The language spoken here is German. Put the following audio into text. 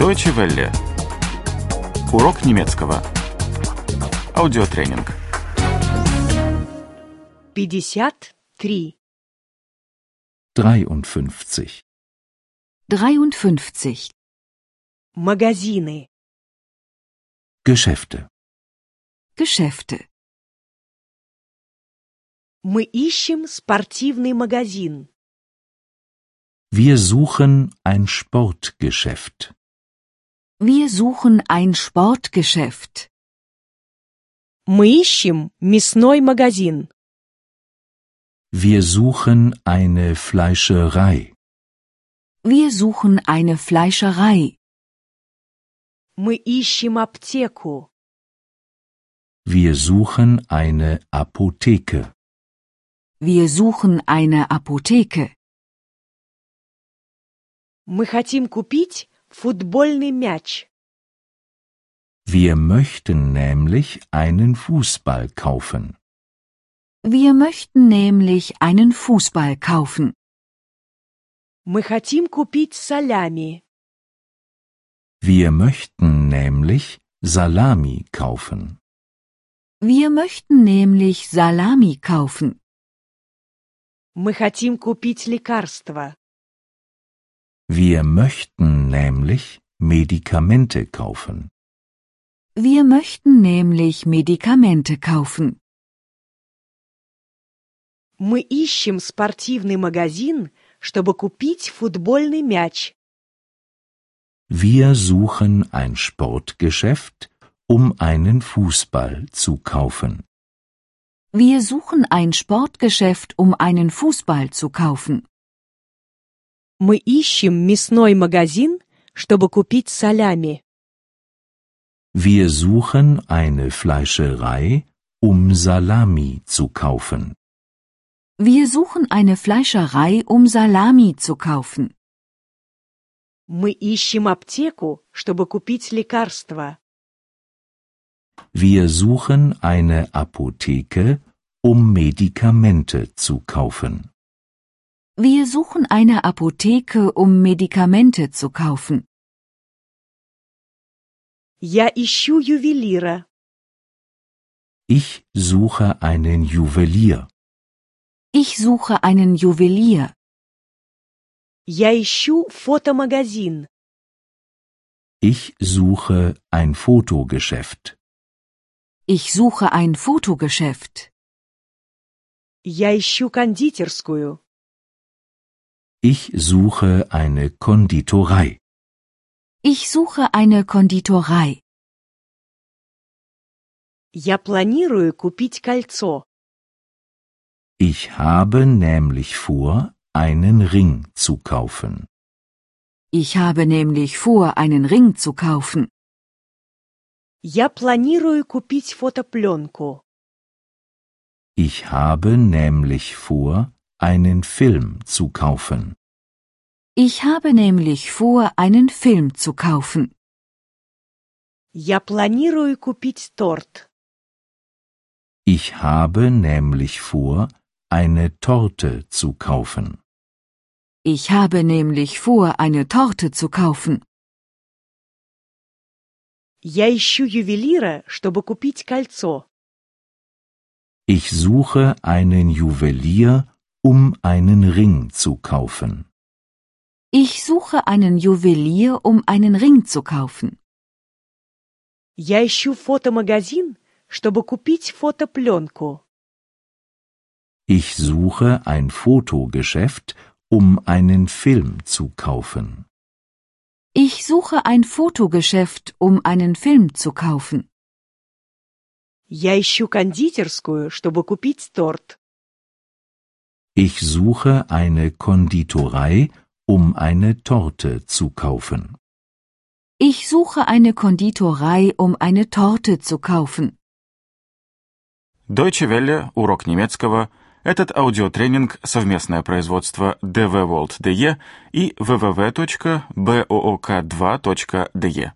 Deutsche Welle. Урок немецкого. Аудиотренинг. 53. 53. 53. Магазины. Geschäfte. Geschäfte. Мы ищем спортивный магазин. Wir suchen ein Sportgeschäft. Wir suchen ein Sportgeschäft. Мы ищем мясной магазин. Wir suchen eine Fleischerei. Wir suchen eine Fleischerei. Мы ищем аптеку. Wir suchen eine Apotheke. Wir suchen eine Apotheke. Мы хотим купить футбольный мяч. Wir möchten nämlich einen Fußball kaufen. Wir möchten nämlich einen Fußball kaufen. Мы хотим купить солями. Wir möchten nämlich Salami kaufen. Wir möchten nämlich Salami kaufen. Мы хотим купить лекарства. Wir möchten nämlich Medikamente kaufen. Wir möchten nämlich Medikamente kaufen. Мы ищем спортивный магазин, чтобы купить футбольный мяч. Wir suchen ein Sportgeschäft, um einen Fußball zu kaufen. Wir suchen ein Sportgeschäft, um einen Fußball zu kaufen. Мы ищем мясной магазин, чтобы купить солями. Wir suchen eine Fleischerei, um Salami zu kaufen. Wir suchen eine Fleischerei, um Salami zu kaufen. Мы ищем аптеку, чтобы купить лекарства. Wir suchen eine Apotheke, um Medikamente zu kaufen. Wir suchen eine Apotheke, um Medikamente zu kaufen. Я ищу ювелира. Ich suche einen Juwelier. Ich suche einen Juwelier. Я ищу фотомагазин. Ich suche ein Fotogeschäft. Ich suche ein Fotogeschäft. Я ищу кондитерскую. Ich suche eine Konditorei. Ich suche eine Konditorei. Я планирую купить кольцо. Ich habe nämlich vor, einen Ring zu kaufen. Ich habe nämlich vor, einen Ring zu kaufen. Я планирую купить фотопленку. Ich habe nämlich vor, einen Film zu kaufen. Ich habe nämlich vor, einen Film zu kaufen. Я планирую купить торт. Ich habe nämlich vor, eine Torte zu kaufen. Ich habe nämlich vor, eine Torte zu kaufen. Я ищу ювелира, чтобы купить кольцо. Ich suche einen Juwelier, um einen Ring zu kaufen. Ich suche einen Juwelier, um einen Ring zu kaufen. Я ищу фотомагазин, чтобы купить фотопленку. Ich suche ein Fotogeschäft, um einen Film zu kaufen. Ich suche ein Fotogeschäft, um einen Film zu kaufen. Я ищу кондитерскую, чтобы купить торт. Ich suche eine Konditorei, um eine Torte zu kaufen. Ich suche eine Konditorei, um eine Torte zu kaufen. Deutsche Welle. Урок немецкого. Этот аудиотренинг – совместное производство DW World DE и www.book2.de.